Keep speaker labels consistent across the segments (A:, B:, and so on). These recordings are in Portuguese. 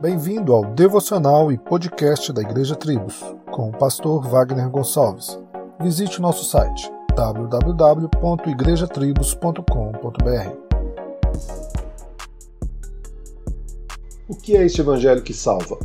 A: Bem-vindo ao devocional e podcast da Igreja Tribos, com o pastor Wagner Gonçalves. Visite o nosso site www.igrejatribos.com.br.
B: O que é este evangelho que salva?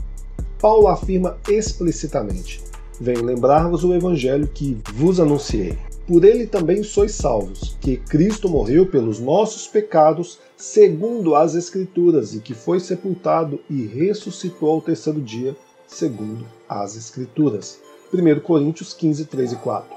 B: Paulo afirma explicitamente: Venho lembrar-vos o evangelho que vos anunciei. Por ele também sois salvos, que Cristo morreu pelos nossos pecados, segundo as Escrituras, e que foi sepultado e ressuscitou ao terceiro dia, segundo as Escrituras. 1 Coríntios 15, 3 e 4.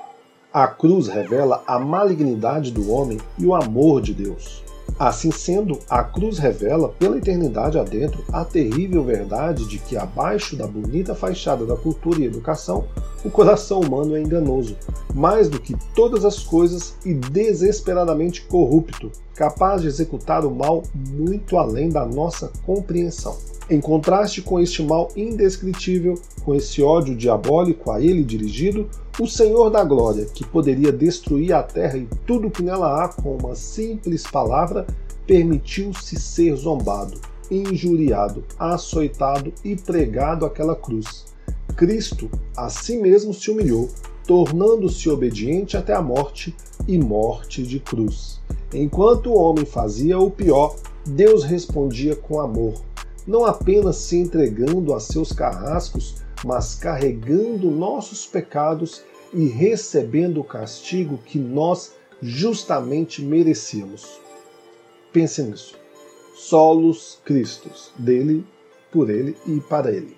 B: A cruz revela a malignidade do homem e o amor de Deus. Assim sendo, a cruz revela pela eternidade adentro a terrível verdade de que abaixo da bonita fachada da cultura e educação, o coração humano é enganoso, mais do que todas as coisas e desesperadamente corrupto, capaz de executar o mal muito além da nossa compreensão. Em contraste com este mal indescritível, com esse ódio diabólico a ele dirigido, o Senhor da Glória, que poderia destruir a terra e tudo que nela há com uma simples palavra, permitiu-se ser zombado, injuriado, açoitado e pregado àquela cruz. Cristo a si mesmo se humilhou, tornando-se obediente até a morte e morte de cruz. Enquanto o homem fazia o pior, Deus respondia com amor não apenas se entregando a seus carrascos, mas carregando nossos pecados e recebendo o castigo que nós justamente merecíamos. Pense nisso. Solos Cristos, dele, por ele e para ele.